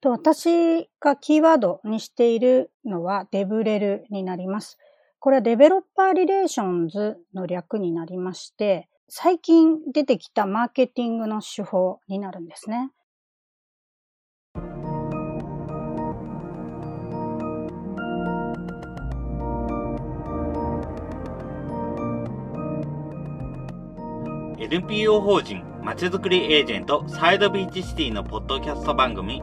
と私がキーワードにしているのはデブレルになります。これは Developer Relations の略になりまして、最近出てきたマーケティングの手法になるんですね。NPO 法人まちづくりエージェント SIDE BEACH CITY のポッドキャスト番組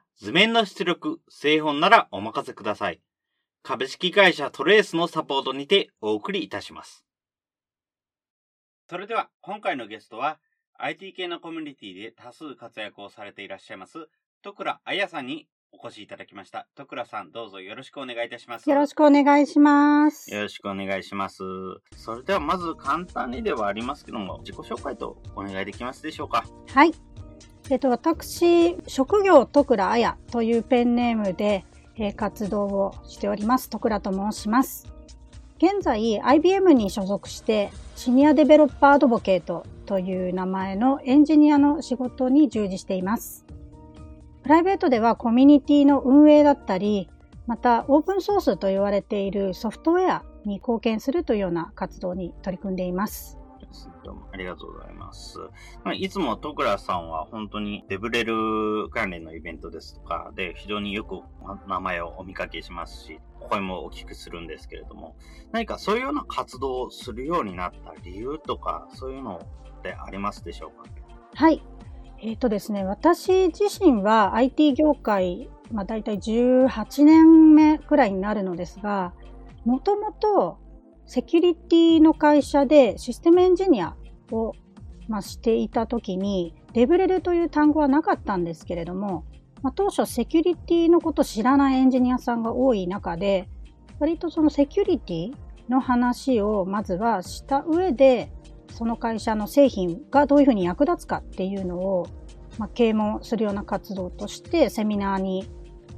図面の出力、製本ならお任せください。株式会社トレースのサポートにてお送りいたします。それでは、今回のゲストは、IT 系のコミュニティで多数活躍をされていらっしゃいます、徳倉彩さんにお越しいただきました。徳倉さん、どうぞよろしくお願いいたします。よろしくお願いします。よろしくお願いします。それではまず簡単にではありますけども、自己紹介とお願いできますでしょうか？はい。えっと、私、職業徳倉彩というペンネームで、えー、活動をしております。徳倉と申します。現在、IBM に所属して、シニアデベロッパーアドボケートという名前のエンジニアの仕事に従事しています。プライベートではコミュニティの運営だったり、またオープンソースと言われているソフトウェアに貢献するというような活動に取り組んでいます。どうもありがとうございます。まあ、いつも戸倉さんは本当にデブレル関連のイベントですとかで非常によく名前をお見かけしますし、声も大きくするんですけれども、何かそういうような活動をするようになった理由とか、そういうのってありますでしょうか？はい。えっ、ー、とですね、私自身は IT 業界、まあ大体18年目くらいになるのですが、もともとセキュリティの会社でシステムエンジニアを、まあ、していた時に、デブレルという単語はなかったんですけれども、まあ、当初セキュリティのことを知らないエンジニアさんが多い中で、割とそのセキュリティの話をまずはした上で、その会社の製品がどういうふうに役立つかっていうのを、まあ、啓蒙するような活動としてセミナーに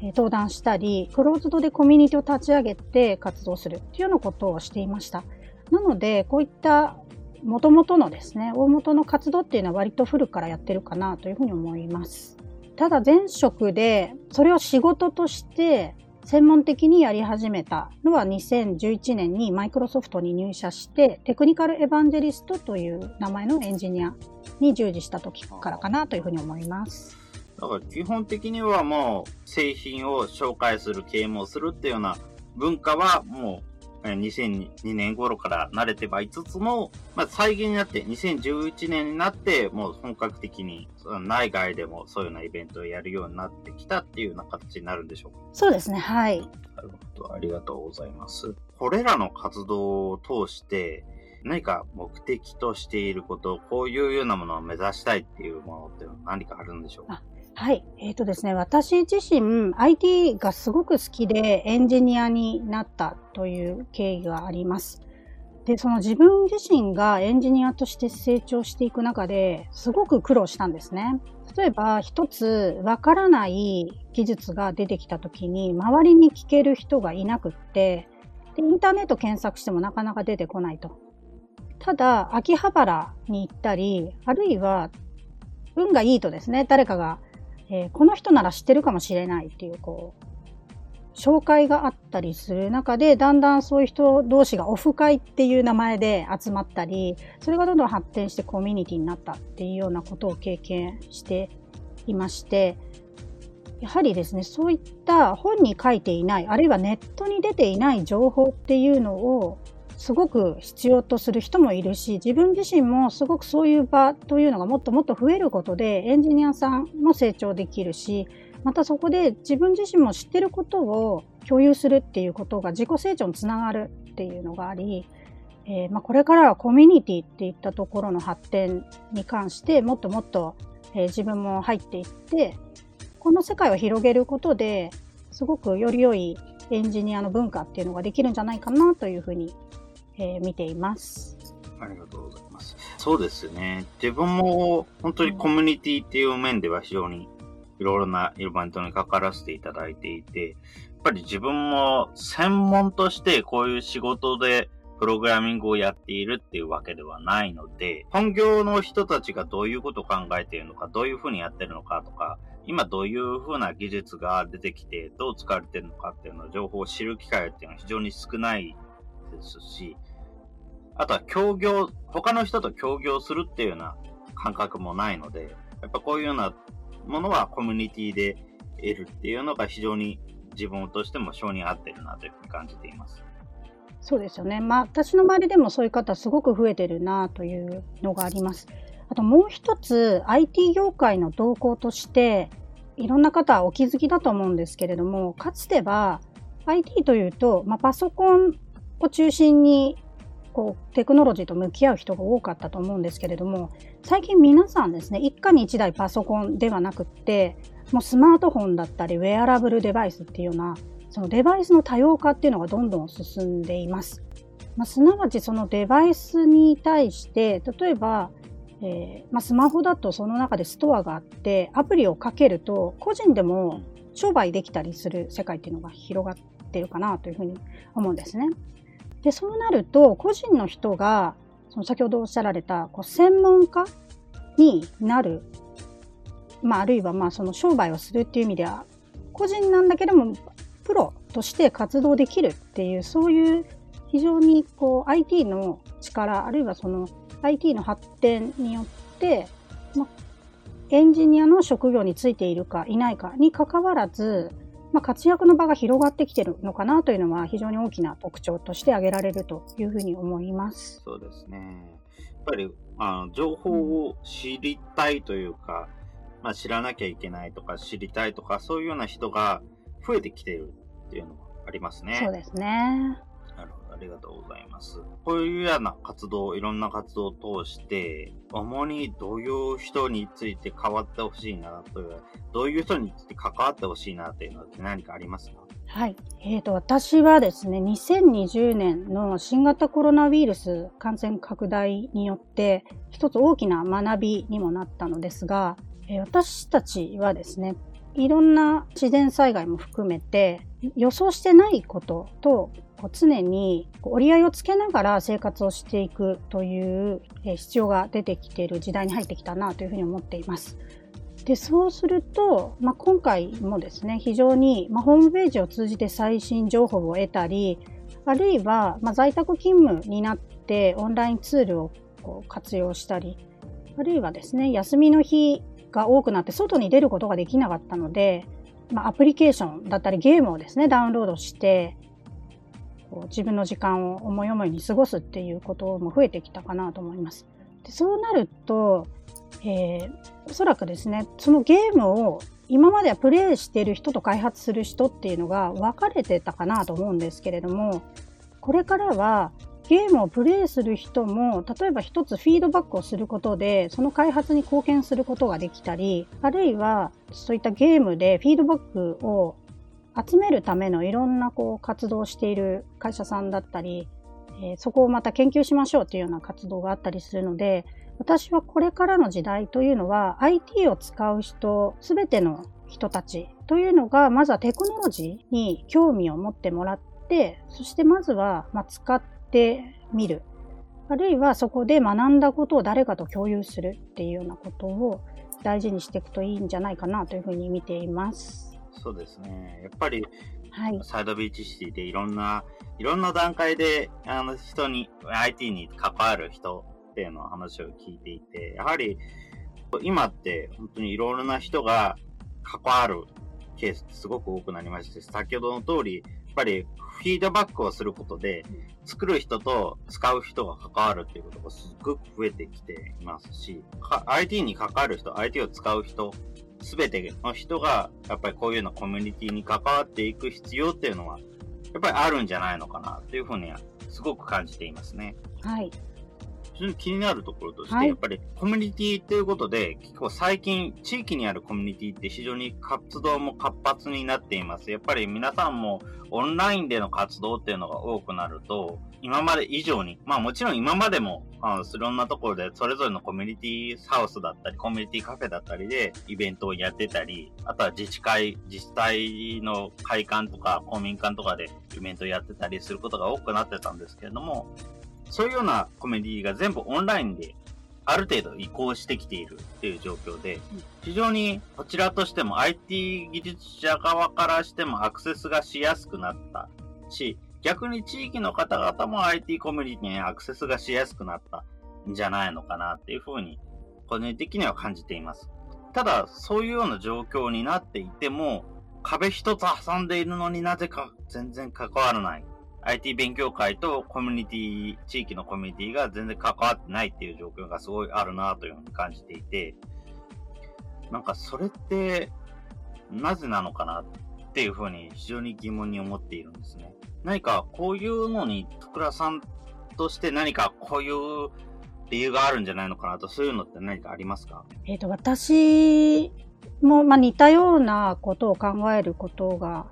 登壇したり、クローズドでコミュニティを立ち上げて活動するっていうようなことをしていました。なので、こういった元々のですね、大元の活動っていうのは割と古くからやってるかなというふうに思います。ただ前職でそれを仕事として専門的にやり始めたのは2011年にマイクロソフトに入社してテクニカルエヴァンジェリストという名前のエンジニアに従事した時からかなというふうに思います。だから基本的にはもう製品を紹介する、啓蒙するっていうような文化はもう2002年頃から慣れてはいつつも、まあ、再現になって2011年になってもう本格的に内外でもそういうようなイベントをやるようになってきたっていうような形になるんでしょうか？そうですね、はい。なるほど、ありがとうございます。これらの活動を通して何か目的としていること、こういうようなものを目指したいっていうものって何かあるんでしょうか？はい。えっ、ー、とですね、私自身 IT がすごく好きでエンジニアになったという経緯があります。で、その自分自身がエンジニアとして成長していく中ですごく苦労したんですね。例えば一つわからない技術が出てきた時に周りに聞ける人がいなくってで、インターネット検索してもなかなか出てこないと。ただ、秋葉原に行ったり、あるいは運がいいとですね、誰かがえー、この人なら知ってるかもしれないっていう、こう、紹介があったりする中で、だんだんそういう人同士がオフ会っていう名前で集まったり、それがどんどん発展してコミュニティになったっていうようなことを経験していまして、やはりですね、そういった本に書いていない、あるいはネットに出ていない情報っていうのをすごく必要とする人もいるし、自分自身もすごくそういう場というのがもっともっと増えることで、エンジニアさんも成長できるし、またそこで自分自身も知ってることを共有するっていうことが自己成長につながるっていうのがあり、えー、まあ、これからはコミュニティっていったところの発展に関してもっともっと、えー、自分も入っていって、この世界を広げることで、すごくより良いエンジニアの文化っていうのができるんじゃないかなというふうに、えー、見ています。ありがとうございます。そうですね。自分も本当にコミュニティっていう面では非常にいろいろなイベントに関わらせていただいていて、やっぱり自分も専門としてこういう仕事でプログラミングをやっているっていうわけではないので、本業の人たちがどういうことを考えているのか、どういうふうにやってるのかとか、今どういうふうな技術が出てきて、どう使われてるのかっていうの情報を知る機会っていうのは非常に少ないですし、あとは協業、他の人と協業するっていうような感覚もないので、やっぱこういうようなものはコミュニティで得るっていうのが非常に自分としても性に合ってるなというふうに感じています。そうですよね。まあ、私の周りでもそういう方すごく増えてるなというのがあります。あともう一つ、IT 業界の動向として、いろんな方はお気づきだと思うんですけれども、かつては IT というと、まあ、パソコンを中心にこうテクノロジーと向き合う人が多かったと思うんですけれども、最近皆さんですね、一家に一台パソコンではなくって、もうスマートフォンだったり、ウェアラブルデバイスっていうようなそのデバイスの多様化っていうのがどんどん進んでいます。まあ、すなわちそのデバイスに対して、例えば、えー、まあ、スマホだとその中でストアがあって、アプリをかけると個人でも商売できたりする世界っていうのが広がってるかなというふうに思うんですね。で、そうなると、個人の人が、その先ほどおっしゃられた、こう専門家になる、まあ、あるいはまあその商売をするっていう意味では、個人なんだけども、プロとして活動できるっていう、そういう非常にこう IT の力、あるいはその IT の発展によって、ま、エンジニアの職業についているかいないかにかかわらず、まあ、活躍の場が広がってきてるのかなというのは非常に大きな特徴として挙げられるというふうに思います。そうですね。やっぱりあの情報を知りたいというか、まあ、知らなきゃいけないとか知りたいとかそういうような人が増えてきているっていうのもありますね。そうですね。ありがとうございます。こういうような活動、いろんな活動を通して、主にどういう人について変わってほしいなという、どういう人について関わってほしいなというのは何かありますか？はい。えっ、ー、と、私はですね、2020年の新型コロナウイルス感染拡大によって、一つ大きな学びにもなったのですが、えー、私たちはですね、いろんな自然災害も含めて予想してないことと常に折り合いをつけながら生活をしていくという必要が出てきている時代に入ってきたなというふうに思っています。でそうすると、まあ、今回もですね非常に、まあ、ホームページを通じて最新情報を得たりあるいは、まあ、在宅勤務になってオンラインツールをこう活用したりあるいはですね休みの日が多くなって外に出ることができなかったので、まあ、アプリケーションだったりゲームをですね、ダウンロードして、こう自分の時間を思い思いに過ごすっていうことも増えてきたかなと思います。でそうなると、えー、おそらくですね、そのゲームを今まではプレイしている人と開発する人っていうのが分かれてたかなと思うんですけれども、これからはゲームをプレイする人も、例えば一つフィードバックをすることで、その開発に貢献することができたり、あるいはそういったゲームでフィードバックを集めるためのいろんなこう活動をしている会社さんだったり、えー、そこをまた研究しましょうというような活動があったりするので、私はこれからの時代というのは IT を使う人、すべての人たちというのが、まずはテクノロジーに興味を持ってもらって、そしてまずは、まあ使ってみる。あるいはそこで学んだことを誰かと共有するっていうようなことを大事にしていくといいんじゃないかなというふうに見ています。そうですね。やっぱり、はい、サイドビーチシティでいろんな、いろんな段階で、あの人に、IT に関わる人っていうの話を聞いていて、やはり、今って本当にいろいろな人が関わるケースってすごく多くなりまして、先ほどの通り、っぱりフィードバックをすることで、作る人と使う人が関わるっていうことがすごく増えてきていますし、IT に関わる人、IT を使う人、すべての人が、やっぱりこういうのコミュニティに関わっていく必要っていうのは、やっぱりあるんじゃないのかなというふうには、すごく感じていますね。はい。非常に気になるところとして、はいやっぱりコミュニティっていうことで、結構最近地域にあるコミュニティって非常に活動も活発になっています。やっぱり皆さんもオンラインでの活動っていうのが多くなると、今まで以上に、まあもちろん今までも、あのいろんなところでそれぞれのコミュニティハウスだったり、コミュニティカフェだったりでイベントをやってたり、あとは自治会、自治体の会館とか公民館とかでイベントをやってたりすることが多くなってたんですけれども、そういうようなコミュニティが全部オンラインである程度移行してきているっていう状況で、非常にこちらとしても IT 技術者側からしてもアクセスがしやすくなったし、逆に地域の方々も IT コミュニティにアクセスがしやすくなったんじゃないのかなっていうふうに、個人的には感じています。ただ、そういうような状況になっていても、壁一つ挟んでいるのになぜか全然関わらない。IT 勉強会とコミュニティ、地域のコミュニティが全然関わってないっていう状況がすごいあるなというふうに感じていて、なんかそれって、なぜなのかなっていうふうに非常に疑問に思っているんですね。何かこういうのに、徳倉さんとして何かこういう理由があるんじゃないのかなと、そういうのって何かありますか？えっ、と、私も、まあ、似たようなことを考えることが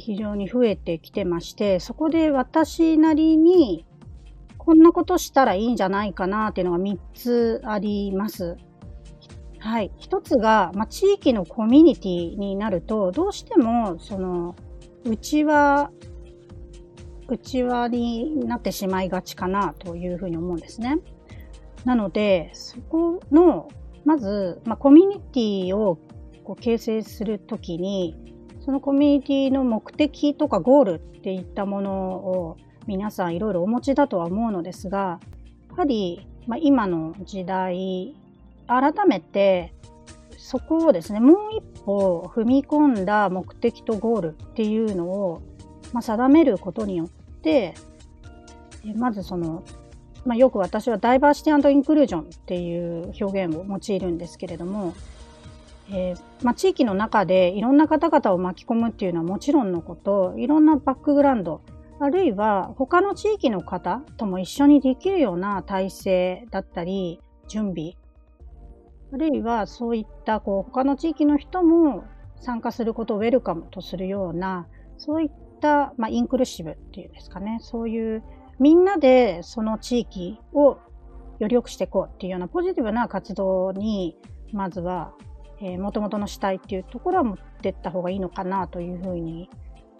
非常に増えてきてまして、そこで私なりにこんなことしたらいいんじゃないかなっていうのが3つあります。はい。一つが、まあ、地域のコミュニティになると、どうしても、その、うちは、内輪になってしまいがちかなというふうに思うんですね。なので、そこの、まず、まあ、コミュニティをこう形成するときに、そのコミュニティの目的とかゴールっていったものを皆さんいろいろお持ちだとは思うのですが、やはり、まあ、今の時代、改めてそこをですね、もう一歩踏み込んだ目的とゴールっていうのを、まあ、定めることによって、まずその、まあ、よく私はダイバーシティインクルージョンっていう表現を用いるんですけれども、えーまあ、地域の中でいろんな方々を巻き込むっていうのはもちろんのこと、いろんなバックグラウンド、あるいは他の地域の方とも一緒にできるような体制だったり、準備、あるいはそういったこう他の地域の人も参加することをウェルカムとするような、そういった、まあ、インクルーシブっていうんですかね、そういうみんなでその地域をより良くしていこうっていうようなポジティブな活動に、まずは、えー、元々の主体っていうところは持ってった方がいいのかなというふうに、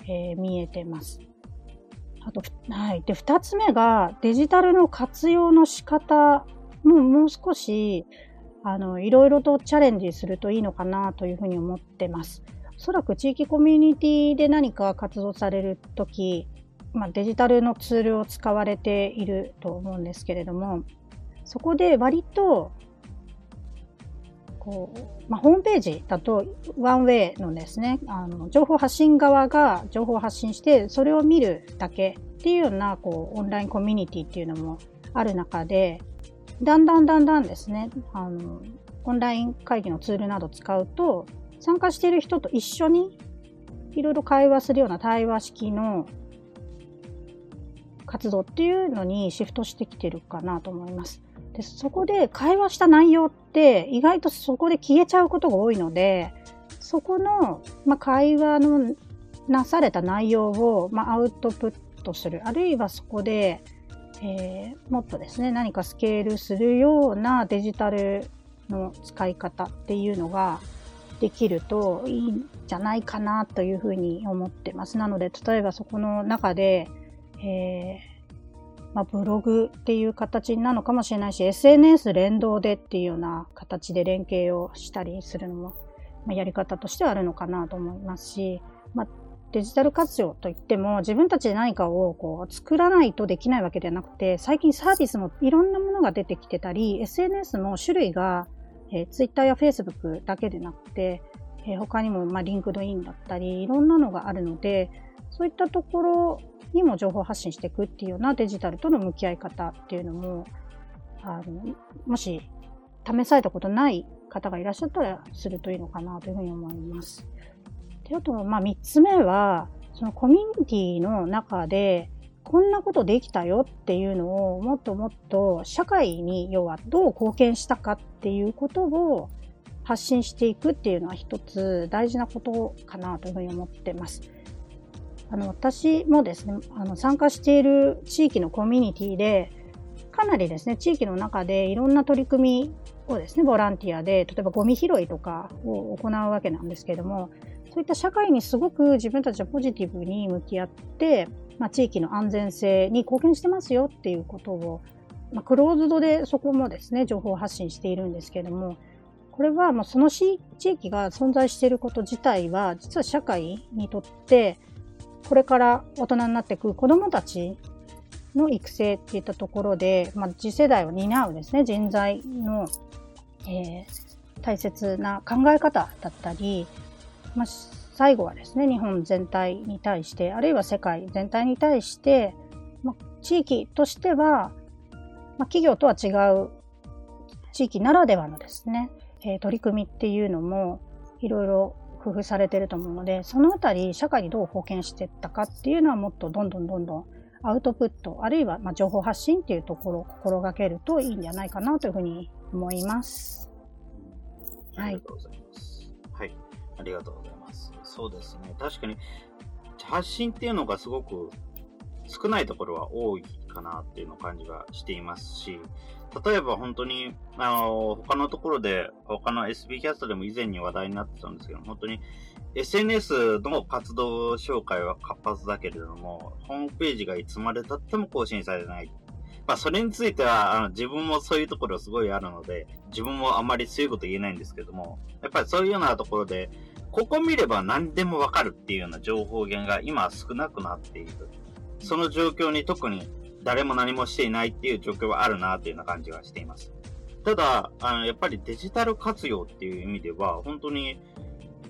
えー見えてます。あと、はい。で、二つ目がデジタルの活用の仕方ももう少し、あの、いろいろとチャレンジするといいのかなというふうに思ってます。おそらく地域コミュニティで何か活動されるとき、まあ、デジタルのツールを使われていると思うんですけれども、そこで割と、こう、まあ、ホームページだとワンウェイのですね、あの、情報発信側が情報発信して、それを見るだけっていうような、こう、オンラインコミュニティっていうのもある中で、だんだんだんだんですね、あの、オンライン会議のツールなど使うと、参加している人と一緒にいろいろ会話するような対話式の活動っていうのにシフトしてきてるかなと思います。で、そこで会話した内容って意外とそこで消えちゃうことが多いので、そこの、まあ、会話のなされた内容を、まあ、アウトプットする。あるいはそこで、えーもっとですね、何かスケールするようなデジタルの使い方っていうのができるといいんじゃないかなというふうに思ってます。なので、例えばそこの中で、えーまあ、ブログっていう形なのかもしれないし、SNS 連動でっていうような形で連携をしたりするのも、まあ、やり方としてはあるのかなと思いますし、まあ、デジタル活用といっても自分たちで何かをこう作らないとできないわけではなくて、最近サービスもいろんなものが出てきてたり、SNS も種類が、えー、Twitter や Facebook だけでなくて、えー他にも、まあ、 LinkedIn だったり、いろんなのがあるので、そういったところにも情報発信していくっていうようなデジタルとの向き合い方っていうのも、あの、もし試されたことない方がいらっしゃったらするといいのかなというふうに思います。で、あと、まあ、三つ目は、そのコミュニティの中で、こんなことできたよっていうのをもっともっと社会に要はどう貢献したかっていうことを発信していくっていうのは一つ大事なことかなというふうに思ってます。あの私もですねあの参加している地域のコミュニティでかなりですね地域の中でいろんな取り組みをですねボランティアで例えばゴミ拾いとかを行うわけなんですけれどもそういった社会にすごく自分たちはポジティブに向き合ってまあ、地域の安全性に貢献してますよっていうことを、まあ、クローズドでそこもですね、情報発信しているんですけれども、これはもうその地域が存在していること自体は、実は社会にとって、これから大人になっていく子供たちの育成っていったところで、まあ、次世代を担うですね、人材の、えー、大切な考え方だったり、まあ、最後はですね、日本全体に対して、あるいは世界全体に対して、ま地域としては、ま企業とは違う地域ならではのですね、えー、取り組みっていうのもいろいろ工夫されてると思うので、そのあたり社会にどう貢献していったかっていうのはもっとどんどんどんどんアウトプット、あるいはま情報発信っていうところを心がけるといいんじゃないかなというふうに思います。はい。ありがとうございます。はい。ありがとうございます。そうですね。確かに、発信っていうのがすごく少ないところは多いかなっていうの感じがしていますし、例えば本当に、あの、他のところで、他の SB キャストでも以前に話題になってたんですけど、本当に SNS の活動紹介は活発だけれども、ホームページがいつまで経っても更新されない。まあ、それについては、あの、自分もそういうところすごいあるので、自分もあまり強いこと言えないんですけども、やっぱりそういうようなところで、ここ見れば何でもわかるっていうような情報源が今少なくなっている。その状況に特に誰も何もしていないっていう状況はあるなっていうような感じがしています。ただ、あの、やっぱりデジタル活用っていう意味では、本当に、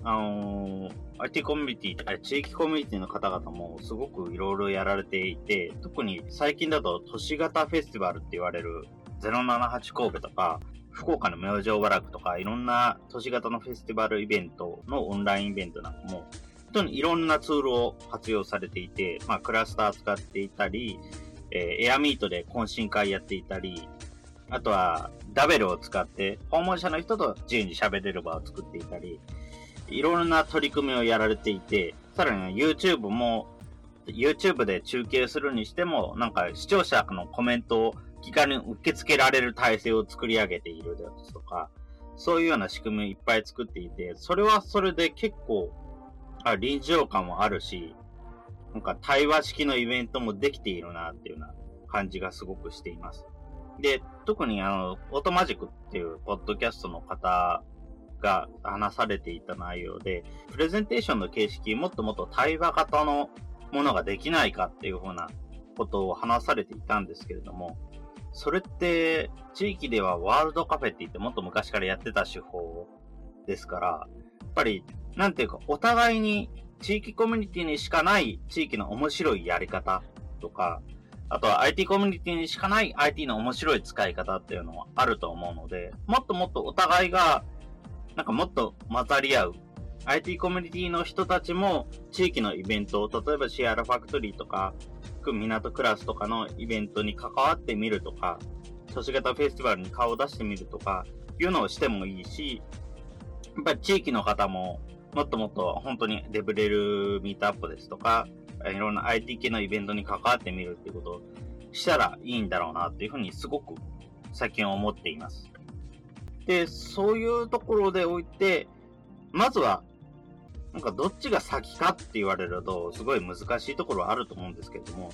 あのー、IT コミュニティ、あれ地域コミュニティの方々もすごくいろいろやられていて、特に最近だと都市型フェスティバルって言われる078神戸とか、福岡の明星和楽とか、いろんな都市型のフェスティバルイベントのオンラインイベントなんかも、本当にいろんなツールを活用されていて、まあ、クラスター使っていたり、えー、エアミートで懇親会やっていたり、あとは、ダベルを使って、訪問者の人と自由に喋れる場を作っていたり、いろんな取り組みをやられていて、さらに YouTube も、YouTube で中継するにしても、なんか視聴者のコメントを気軽に受け付けられる体制を作り上げているですとか、そういうような仕組みをいっぱい作っていて、それはそれで結構、あ臨場感もあるし、なんか対話式のイベントもできているなっていうような感じがすごくしています。で、特にあの、オートマジックっていうポッドキャストの方が話されていた内容で、プレゼンテーションの形式、もっともっと対話型のものができないかっていうふうなことを話されていたんですけれども、それって、地域ではワールドカフェって言ってもっと昔からやってた手法ですから、やっぱり、なんていうか、お互いに地域コミュニティにしかない地域の面白いやり方とか、あとは IT コミュニティにしかない IT の面白い使い方っていうのはあると思うので、もっともっとお互いが、なんかもっと混ざり合う。IT コミュニティの人たちも地域のイベントを、例えばシェアラファクトリーとか、く港クラスとかのイベントに関わってみるとか、都市型フェスティバルに顔を出してみるとか、いうのをしてもいいし、やっぱり地域の方も、もっともっと本当にデブレルミートアップですとか、いろんな IT 系のイベントに関わってみるっていうことをしたらいいんだろうなっていうふうにすごく最近思っています。で、そういうところでおいて、まずはなんかどっちが先かって言われると、すごい難しいところはあると思うんですけれども、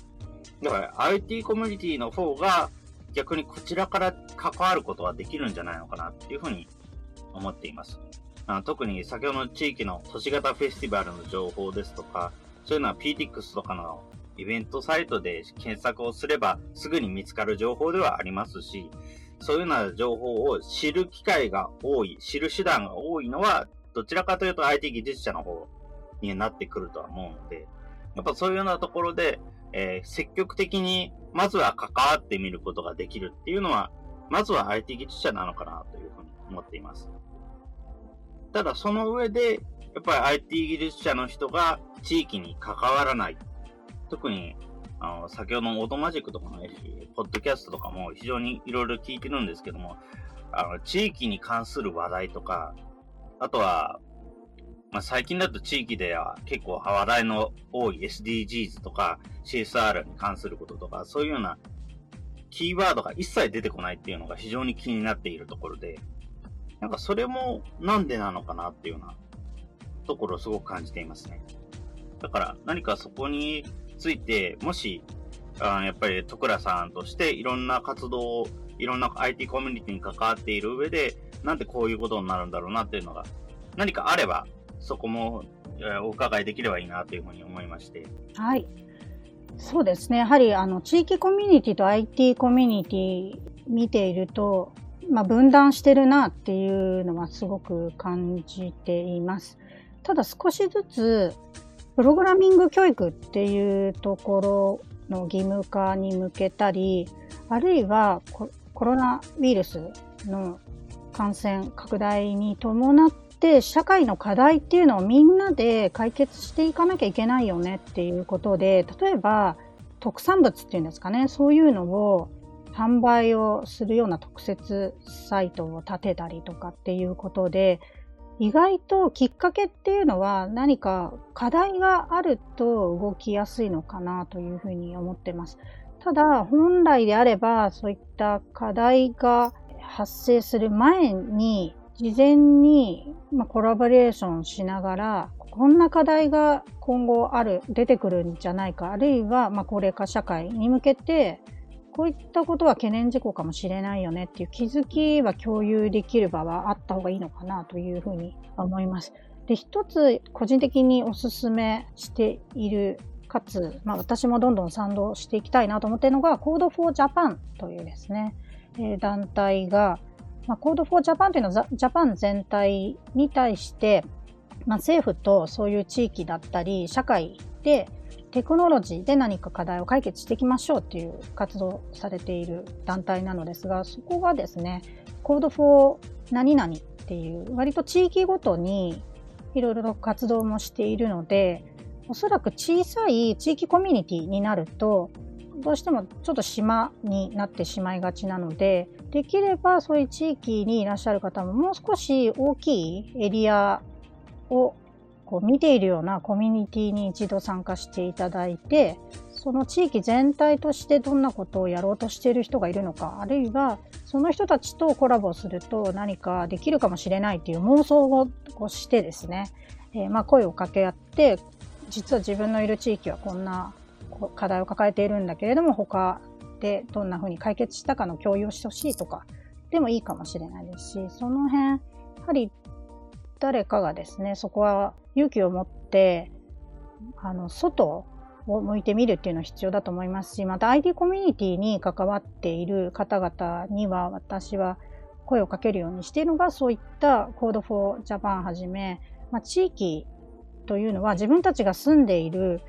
だから IT コミュニティの方が逆にこちらから関わることはできるんじゃないのかなっていうふうに思っています。あ特に先ほどの地域の都市型フェスティバルの情報ですとか、そういうのは PTX とかのイベントサイトで検索をすればすぐに見つかる情報ではありますし、そういうような情報を知る機会が多い、知る手段が多いのはどちらかというと IT 技術者の方になってくるとは思うので、やっぱそういうようなところで、えー、積極的にまずは関わってみることができるっていうのは、まずは IT 技術者なのかなというふうに思っています。ただその上で、やっぱり IT 技術者の人が地域に関わらない。特にあの、先ほどのオートマジックとかもね、ポッドキャストとかも非常にいろいろ聞いてるんですけども、あの、地域に関する話題とか、あとは、まあ、最近だと地域では結構話題の多い SDGs とか CSR に関することとか、そういうようなキーワードが一切出てこないっていうのが非常に気になっているところで、なんかそれもなんでなのかなっていうようなところをすごく感じていますね。だから何かそこについて、もし、あやっぱり徳良さんとしていろんな活動を、いろんな IT コミュニティに関わっている上で、なんでこういうことになるんだろうなっていうのが、何かあれば、そこもお伺いできればいいなというふうに思いまして。はい。そうですね。やはり、あの、地域コミュニティと IT コミュニティ見ていると、まあ、分断してるなっていうのはすごく感じています。ただ少しずつ、プログラミング教育っていうところの義務化に向けたり、あるいはコロナウイルスの感染拡大に伴って社会の課題っていうのをみんなで解決していかなきゃいけないよねっていうことで、例えば特産物っていうんですかね、そういうのを販売をするような特設サイトを立てたりとかっていうことで、意外ときっかけっていうのは何か課題があると動きやすいのかなというふうに思ってます。ただ、本来であればそういった課題が発生する前に事前に、コラボレーションしながら、こんな課題が今後ある、出てくるんじゃないか、あるいは、ま、高齢化社会に向けて、こういったことは懸念事項かもしれないよねっていう気づきは共有できる場はあった方がいいのかなというふうに思います。で、一つ個人的にお勧めしている、かつ、まあ私もどんどん賛同していきたいなと思っているのが Code for Japan というですね、えー、団体が、まあ、Code for Japan というのはジャパン全体に対して、まあ、政府とそういう地域だったり社会でテクノロジーで何か課題を解決していきましょうっていう活動されている団体なのですが、そこがですね、Code for 何々っていう割と地域ごとにいろいろと活動もしているので、おそらく小さい地域コミュニティになると、どうしてもちょっと島になってしまいがちなので、できればそういう地域にいらっしゃる方ももう少し大きいエリアをこう見ているようなコミュニティに一度参加していただいて、その地域全体としてどんなことをやろうとしている人がいるのか、あるいはその人たちとコラボすると何かできるかもしれないという妄想をしてですね、えー、まあ声を掛け合って、実は自分のいる地域はこんな課題を抱えているんだけれども、他でどんな風に解決したかの共有をしてほしいとかでもいいかもしれないですし、その辺、やはり誰かがですね、そこは勇気を持って、あの、外を向いてみるっていうのは必要だと思いますし、また ID コミュニティに関わっている方々には私は声をかけるようにしているのが、そういった Code for Japan はじめ、まあ、地域というのは自分たちが住んでいる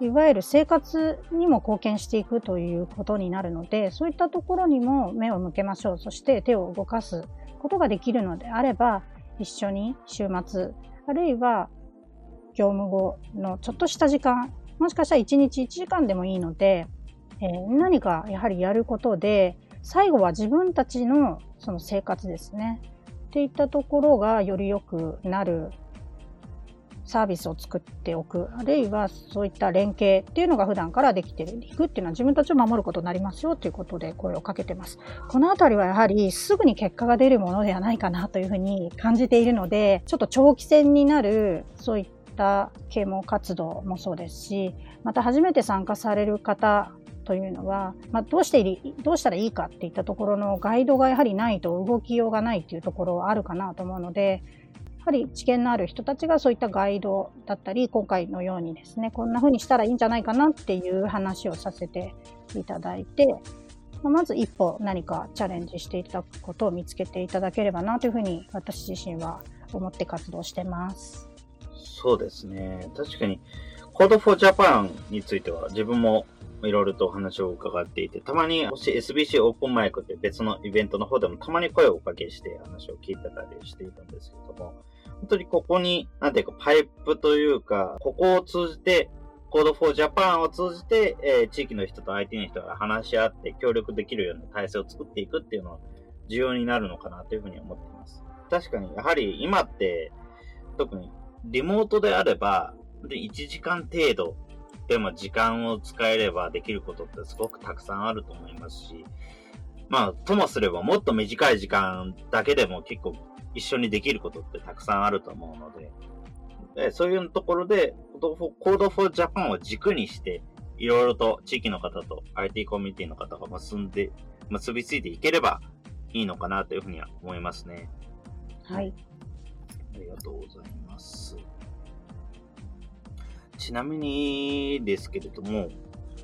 いわゆる生活にも貢献していくということになるので、そういったところにも目を向けましょう。そして手を動かすことができるのであれば、一緒に週末、あるいは業務後のちょっとした時間、もしかしたら1日1時間でもいいので、えー、何かやはりやることで、最後は自分たちのその生活ですね。っていったところがより良くなるサービスを作っておく、あるいはそういった連携っていうのが普段からできていくっていうのは自分たちを守ることになりますよということで声をかけてます。このあたりはやはりすぐに結果が出るものではないかなというふうに感じているので、ちょっと長期戦になるそういった啓蒙活動もそうですし、また初めて参加される方というのは、まあ、どうしてどうしたらいいかっていったところのガイドがやはりないと動きようがないっていうところはあるかなと思うので、ぱり知見のある人たちがそういったガイドだったり、今回のようにですね、こんな風にしたらいいんじゃないかなっていう話をさせていただいて、まず一歩何かチャレンジしていただくことを見つけていただければなというふうに私自身は思って活動してます。そうですね。確かに Code for Japan については自分もいろいろとお話を伺っていて、たまに、もし SBC オープンマイクって別のイベントの方でもたまに声をおかけして話を聞いてたりしているんですけども、本当にここに、なんていうか、パイプというか、ここを通じて、Code for Japan を通じて、えー、地域の人と IT の人が話し合って協力できるような体制を作っていくっていうのは重要になるのかなというふうに思っています。確かに、やはり今って、特にリモートであれば、で、1時間程度でも時間を使えればできることってすごくたくさんあると思いますし、まあ、ともすればもっと短い時間だけでも結構一緒にできることってたくさんあると思うので、でそういうところで、Code for Japan を軸にして、いろいろと地域の方と IT コミュニティの方が結んで、結びついていければいいのかなというふうには思いますね。はい。ありがとうございます。ちなみにですけれども、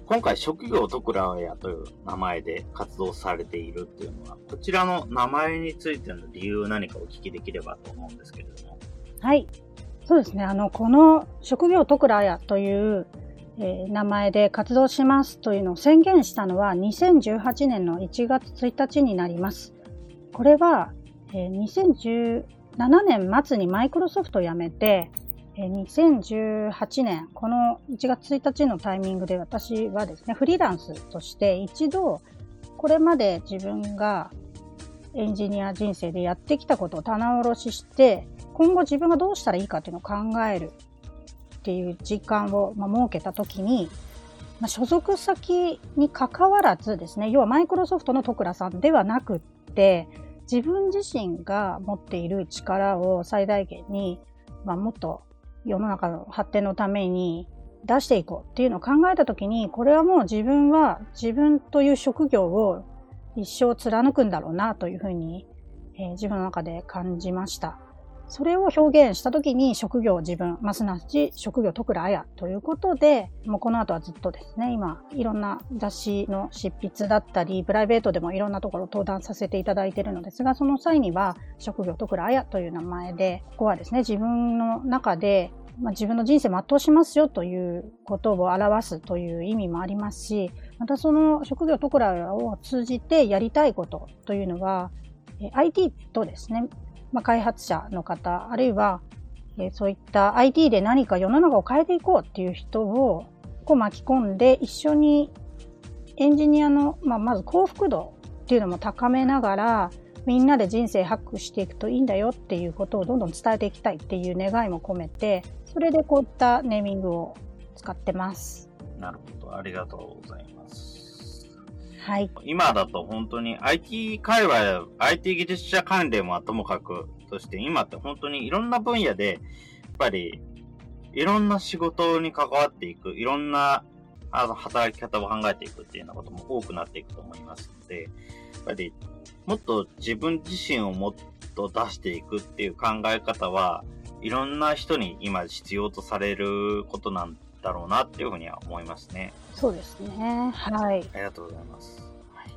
今回職業徳良屋という名前で活動されているっていうのは、こちらの名前についての理由何かお聞きできればと思うんですけれども。はい。そうですね。あの、この職業徳良屋という、えー、名前で活動しますというのを宣言したのは2018年の1月1日になります。これは、えー、7年末にマイクロソフトを辞めて、2018年、この1月1日のタイミングで私はですね、フリーランスとして一度、これまで自分がエンジニア人生でやってきたことを棚卸しして、今後自分がどうしたらいいかっていうのを考えるっていう時間を、ま設けたときに、ま、所属先に関わらずですね、要はマイクロソフトの徳倉さんではなくって、自分自身が持っている力を最大限に、まあ、もっと世の中の発展のために出していこうっていうのを考えた時に、これはもう自分は自分という職業を一生貫くんだろうなというふうに、えー、自分の中で感じました。それを表現したときに職業自分、まあ、すなわち職業徳倉綾ということで、もうこの後はずっとですね、今、いろんな雑誌の執筆だったり、プライベートでもいろんなところ登壇させていただいているのですが、その際には職業徳倉綾という名前で、ここはですね、自分の中でまあ、自分の人生全うしますよということを表すという意味もありますし、またその職業徳倉を通じてやりたいことというのは、IT とですね、まあ、開発者の方、あるいは、えそういった IT で何か世の中を変えていこうっていう人をこう巻き込んで一緒にエンジニアの、まあ、まず幸福度っていうのも高めながらみんなで人生ハックしていくといいんだよっていうことをどんどん伝えていきたいっていう願いも込めてそれでこういったネーミングを使ってます。なるほど。ありがとうございます。はい。今だと本当に IT 界隈、IT 技術者関連はともかくとして今って本当にいろんな分野で、やっぱりいろんな仕事に関わっていく、いろんなあの働き方を考えていくっていうようなことも多くなっていくと思いますので、やっぱりもっと自分自身をもっと出していくっていう考え方は、いろんな人に今必要とされることなんだろうなっていうふうには思いますね。そうですね。はい。ありがとうございます。はい、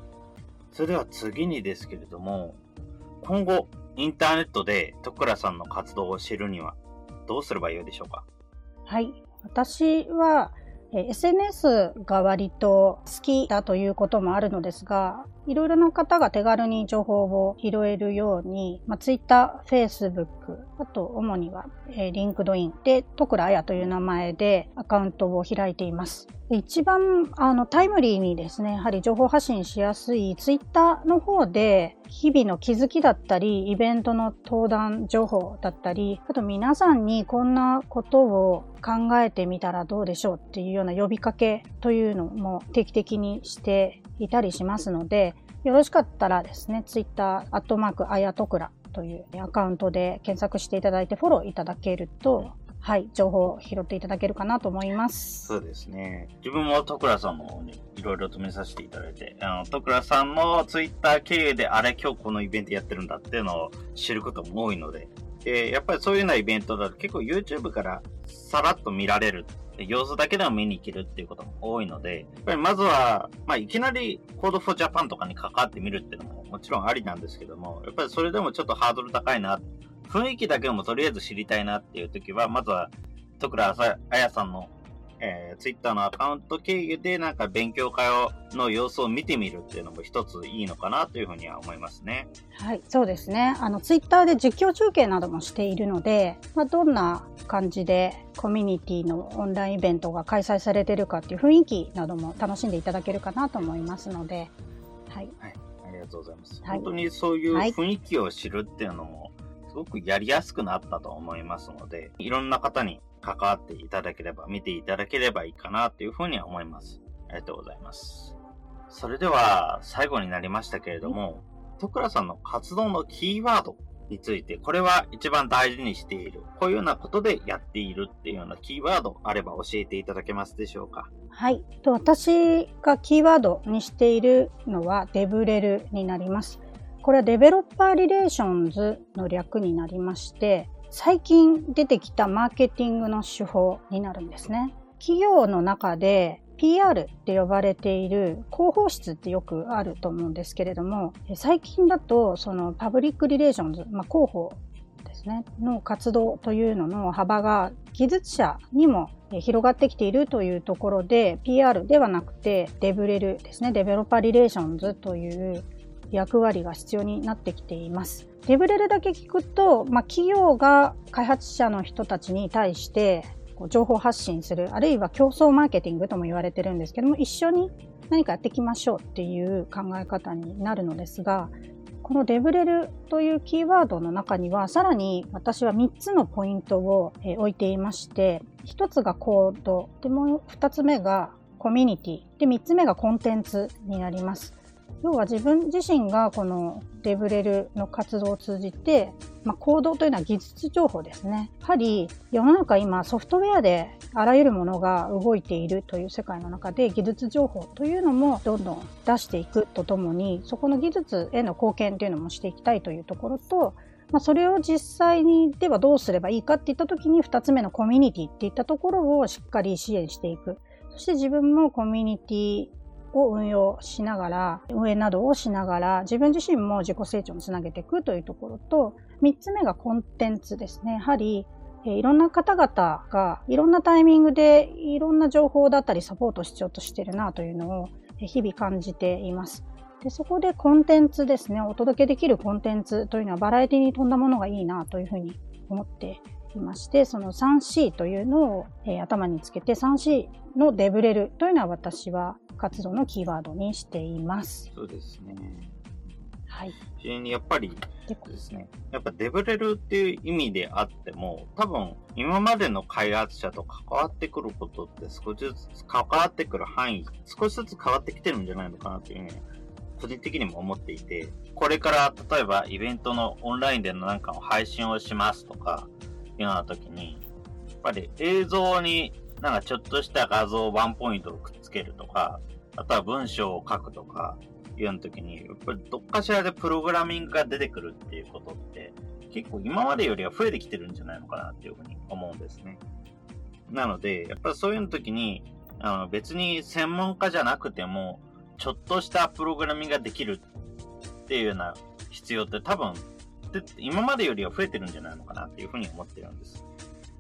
それでは次にですけれども、今後、インターネットで徳倉さんの活動を知るにはどうすればよいでしょうか？はい。私は、SNS が割と好きだということもあるのですが、いろいろな方が手軽に情報を拾えるように、まあ、Twitter、Facebook、あと主には、えー、LinkedIn で、徳倉彩という名前でアカウントを開いています。一番あのタイムリーにですね、やはり情報発信しやすい Twitter の方で、日々の気づきだったり、イベントの登壇情報だったり、あと皆さんにこんなことを考えてみたらどうでしょうっていうような呼びかけというのも定期的にしていたりしますので、よろしかったらですね、ツイッター、アットマーク、あやとくらというアカウントで検索していただいてフォローいただけると、はい、情報を拾っていただけるかなと思います。そうですね。自分も徳倉さんの方にいろいろと見させていただいて、あの、徳倉さんのツイッター経由で、あれ今日このイベントやってるんだっていうのを知ることも多いので、で、やっぱりそういうようなイベントだと結構 YouTube からさらっと見られる様子だけでも見に行けるっていうことも多いので、やっぱりまずは、まあ、いきなり Code for Japan とかに関わってみるっていうのももちろんありなんですけども、やっぱりそれでもちょっとハードル高いな、雰囲気だけでもとりあえず知りたいなっていう時は、まずは、徳倉あやさんのえー、ツイッターのアカウント経由でなんか勉強会をの様子を見てみるっていうのも一ついいのかなというふうには思いますね。はい、そうですね。あの、ツイッターで実況中継などもしているので、まあ、どんな感じでコミュニティのオンラインイベントが開催されているかっていう雰囲気なども楽しんでいただけるかなと思いますので、はい。はい、ありがとうございます。はい、本当にそういう雰囲気を知るっていうのも、すごくやりやすくなったと思いますので、いろんな方に関わっていただければ、見ていただければいいかなというふうには思います。ありがとうございます。それでは、最後になりましたけれども、徳倉さんの活動のキーワードについて、これは一番大事にしている、こういうようなことでやっているっていうようなキーワードあれば教えていただけますでしょうか？はい。私がキーワードにしているのはデブレルになります。これは Developer Relations の略になりまして、最近出てきたマーケティングの手法になるんですね。企業の中で PR って呼ばれている広報室ってよくあると思うんですけれども、最近だとその Public Relations、まあ、広報ですね、の活動というのの幅が技術者にも広がってきているというところで PR ではなくてデブレルですね、 Developer Relations という役割が必要になってきています。デブレルだけ聞くと、まあ、企業が開発者の人たちに対して情報発信する、あるいは競争マーケティングとも言われてるんですけども、一緒に何かやっていきましょうっていう考え方になるのですが、このデブレルというキーワードの中には、さらに私は3つのポイントを置いていまして、1つがコード、でもう2つ目がコミュニティ、で3つ目がコンテンツになります。要は自分自身がこのデブレルの活動を通じて、まあ、行動というのは技術情報ですね。やはり世の中今ソフトウェアであらゆるものが動いているという世界の中で技術情報というのもどんどん出していくとともにそこの技術への貢献というのもしていきたいというところとまあ、それを実際にではどうすればいいかっていった時に2つ目のコミュニティっていったところをしっかり支援していく。そして自分もコミュニティを運用しながら、運営などをしながら、自分自身も自己成長につなげていくというところと、3つ目がコンテンツですね。やはり、えいろんな方々がいろんなタイミングでいろんな情報だったりサポートしようとしてるなというのを日々感じています。でそこでコンテンツですね、お届けできるコンテンツというのはバラエティに富んだものがいいなというふうに思っていまして、その 3C というのを、えー、頭につけて 3C のデブレルというのは私は活動のキーワードにしています。そうですね。はい。非常にやっぱりですね、やっぱデブレルっていう意味であっても、多分今までの開発者と関わってくることって少しずつ関わってくる範囲、少しずつ変わってきてるんじゃないのかなっていうふうに個人的にも思っていて、これから例えばイベントのオンラインでのなんかを配信をしますとか、いうような時に、やっぱり映像になんかちょっとした画像ワンポイントをくっつけるとか、あとは文章を書くとか、いうような時に、やっぱりどっかしらでプログラミングが出てくるっていうことって、結構今までよりは増えてきてるんじゃないのかなっていうふうに思うんですね。なので、やっぱりそういう時に、あの別に専門家じゃなくても、ちょっとしたプログラミングができるっていうような必要って多分、今までよりは増えてるんじゃないのかなっていうふうに思ってるんです。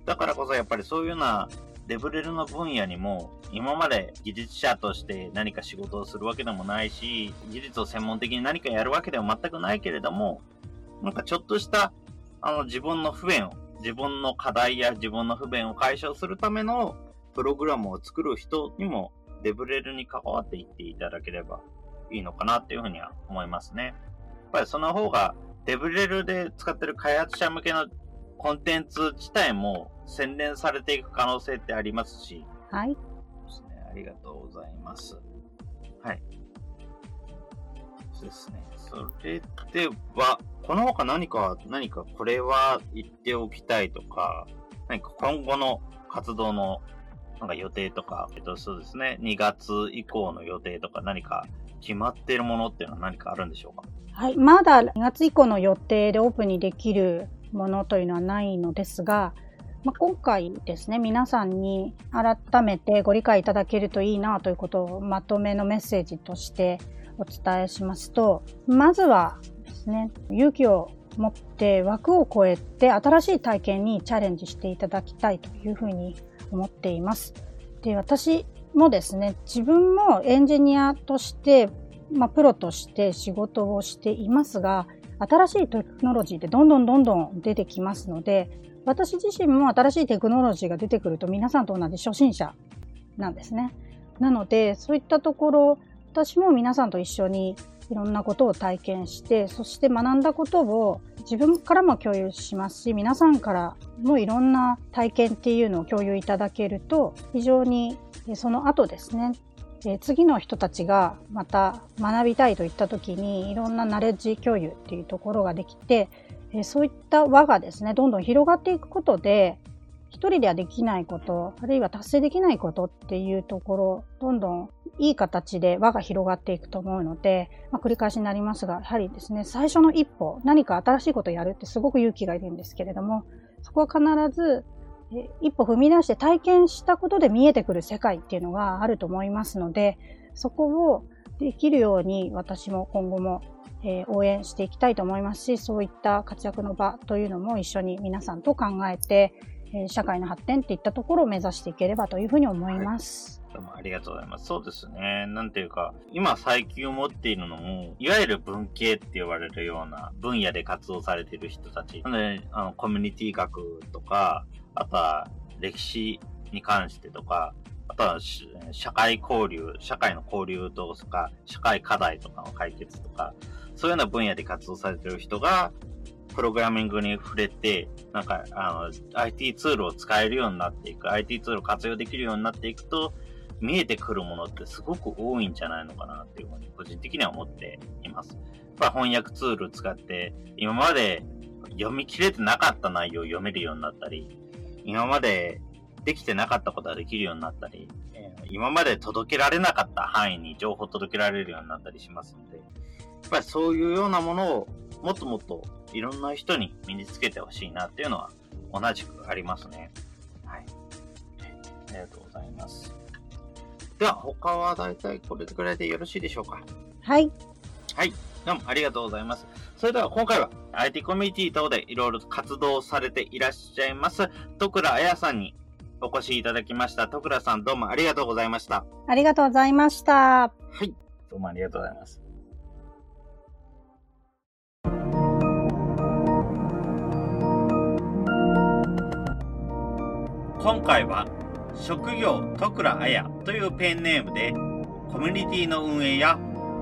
だからこそやっぱりそういうようなデブレルの分野にも、今まで技術者として何か仕事をするわけでもないし、技術を専門的に何かやるわけでも全くないけれども、なんかちょっとした、あの、自分の不便を、自分の課題や自分の不便を解消するためのプログラムを作る人にも、デブレルに関わっていっていただければいいのかなっていうふうには思いますね。やっぱりその方が、デブレルで使ってる開発者向けのコンテンツ自体も洗練されていく可能性ってありますし。はい。ですね。ありがとうございます。はい。そうですね。それでは、この他何か、何かこれは言っておきたいとか、何か今後の活動のなんか予定とか、えっと、そうですね、2月以降の予定とか何か決まっているものっていうのは何かあるんでしょうか？はい、まだ2月以降の予定でオープンにできるものというのはないのですが、まあ、今回ですね、皆さんに改めてご理解いただけるといいなということをまとめのメッセージとしてお伝えしますと、まずはですね、勇気を持って枠を超えて新しい体験にチャレンジしていただきたいというふうに思っています。で、私もですね、自分もエンジニアとして、まあ、プロとして仕事をしていますが、新しいテクノロジーってどんどんどんどん出てきますので、私自身も新しいテクノロジーが出てくると皆さんと同じ初心者なんですね。なので、そういったところ、私も皆さんと一緒にいろんなことを体験して、そして学んだことを自分からも共有しますし、皆さんからもいろんな体験っていうのを共有いただけると、非常にその後ですね、次の人たちがまた学びたいといった時にいろんなナレッジ共有っていうところができて、そういった輪がですね、どんどん広がっていくことで、一人ではできないこと、あるいは達成できないことっていうところ、どんどんいい形で輪が広がっていくと思うので、まあ、繰り返しになりますが、やはりですね、最初の一歩、何か新しいことをやるってすごく勇気がいるんですけれども、そこは必ず一歩踏み出して体験したことで見えてくる世界っていうのがあると思いますので、そこをできるように私も今後もえー、応援していきたいと思いますし、そういった活躍の場というのも一緒に皆さんと考えて、えー、社会の発展っていったところを目指していければというふうに思います。はい、どうもありがとうございます。そうですね。なんていうか、今最近思っているのも、いわゆる文系って言われるような分野で活動されている人たち。なので、あの、コミュニティ学とか、あとは歴史に関してとか、あとは社会交流、社会の交流とか、社会課題とかの解決とか、そういうような分野で活動されてる人が、プログラミングに触れて、なんか、あの、IT ツールを使えるようになっていく、IT ツールを活用できるようになっていくと、見えてくるものってすごく多いんじゃないのかなっていうふうに個人的には思っています。やっぱ翻訳ツールを使って、今まで読み切れてなかった内容を読めるようになったり、今までできてなかったことができるようになったり、今まで届けられなかった範囲に情報を届けられるようになったりしますので、ぱりそういうようなものをもっともっといろんな人に身につけてほしいなっていうのは同じくありますね。はい。ありがとうございます。では、他はだいたいこれぐらいでよろしいでしょうか？はい。はい。どうもありがとうございます。それでは今回は IT コミュニティ等でいろいろ活動されていらっしゃいます、徳倉彩さんにお越しいただきました。徳倉さんどうもありがとうございました。ありがとうございました。はい。どうもありがとうございます。今回は職業徳倉彩というペンネームでコミュニティの運営や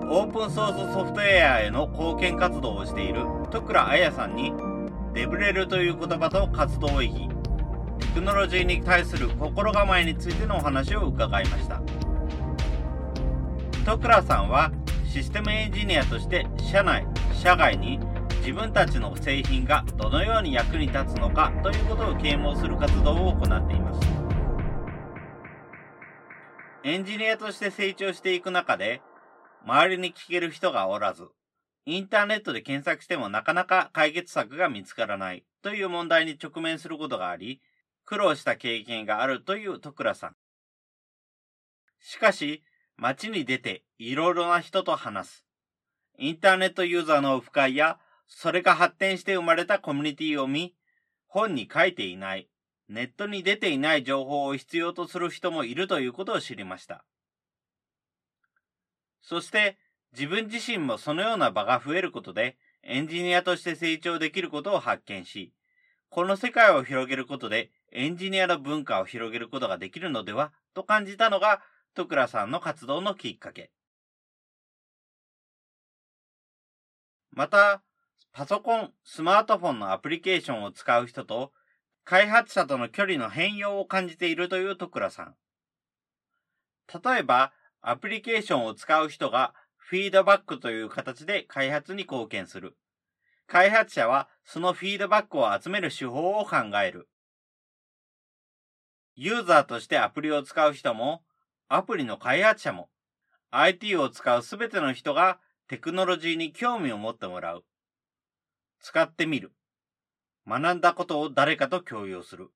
オープンソースソフトウェアへの貢献活動をしている徳倉彩さんにデブレルという言葉と活動意義。テクノロジーに対する心構えについてのお話を伺いました。徳倉さんはシステムエンジニアとして社内社外に自分たちの製品がどのように役に立つのかということを啓蒙する活動を行っています。エンジニアとして成長していく中で、周りに聞ける人がおらず、インターネットで検索してもなかなか解決策が見つからないという問題に直面することがあり、苦労した経験があるという徳倉さん。しかし、街に出ていろいろな人と話す。インターネットユーザーのオフ会やそれが発展して生まれたコミュニティを見、本に書いていない、ネットに出ていない情報を必要とする人もいるということを知りました。そして自分自身もそのような場が増えることでエンジニアとして成長できることを発見し、この世界を広げることでエンジニアの文化を広げることができるのではと感じたのが徳倉さんの活動のきっかけ。また、パソコン、スマートフォンのアプリケーションを使う人と、開発者との距離の変容を感じているという徳倉さん。例えば、アプリケーションを使う人がフィードバックという形で開発に貢献する。開発者はそのフィードバックを集める手法を考える。ユーザーとしてアプリを使う人も、アプリの開発者も、IT を使うすべての人がテクノロジーに興味を持ってもらう。使ってみる。学んだことを誰かと共有する。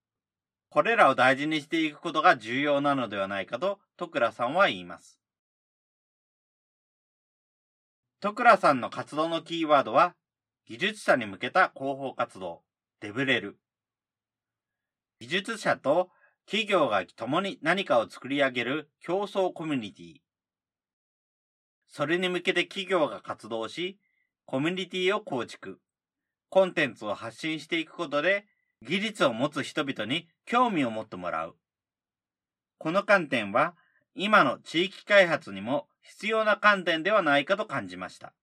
これらを大事にしていくことが重要なのではないかと、徳倉さんは言います。徳倉さんの活動のキーワードは、技術者に向けた広報活動、デブレル。技術者と企業が共に何かを作り上げる競争コミュニティ。それに向けて企業が活動し、コミュニティを構築。コンテンツを発信していくことで、技術を持つ人々に興味を持ってもらう。この観点は、今の地域開発にも必要な観点ではないかと感じました。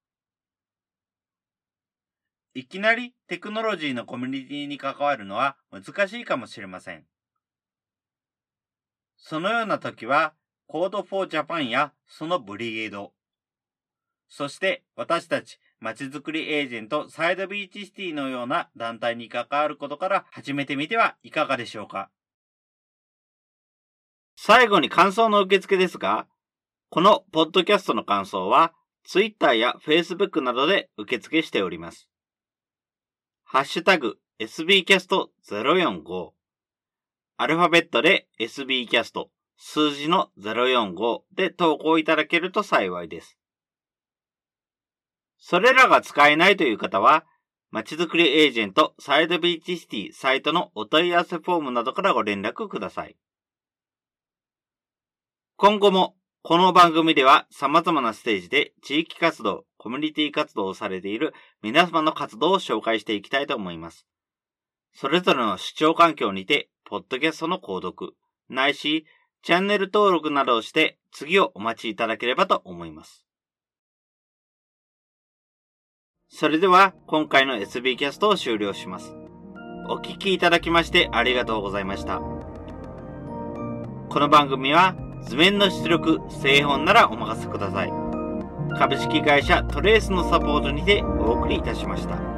いきなりテクノロジーのコミュニティに関わるのは難しいかもしれません。そのような時は、Code for Japan やそのブリゲード、そして私たちまちづくりエージェントサイドビーチシティのような団体に関わることから始めてみてはいかがでしょうか最後に感想の受付ですが、このポッドキャストの感想は Twitter や Facebook などで受付しております。ハッシュタグ sbcast045 アルファベットで sbcast 数字の045で投稿いただけると幸いです。それらが使えないという方は、まちづくりエージェントサイドビーチシティサイトのお問い合わせフォームなどからご連絡ください。今後もこの番組では様々なステージで地域活動、コミュニティ活動をされている皆様の活動を紹介していきたいと思います。それぞれの視聴環境にて、ポッドキャストの購読、ないし、チャンネル登録などをして次をお待ちいただければと思います。それでは今回の SB キャストを終了します。お聴きいただきましてありがとうございました。この番組は図面の出力、製本ならお任せください。株式会社トレースのサポートにてお送りいたしました。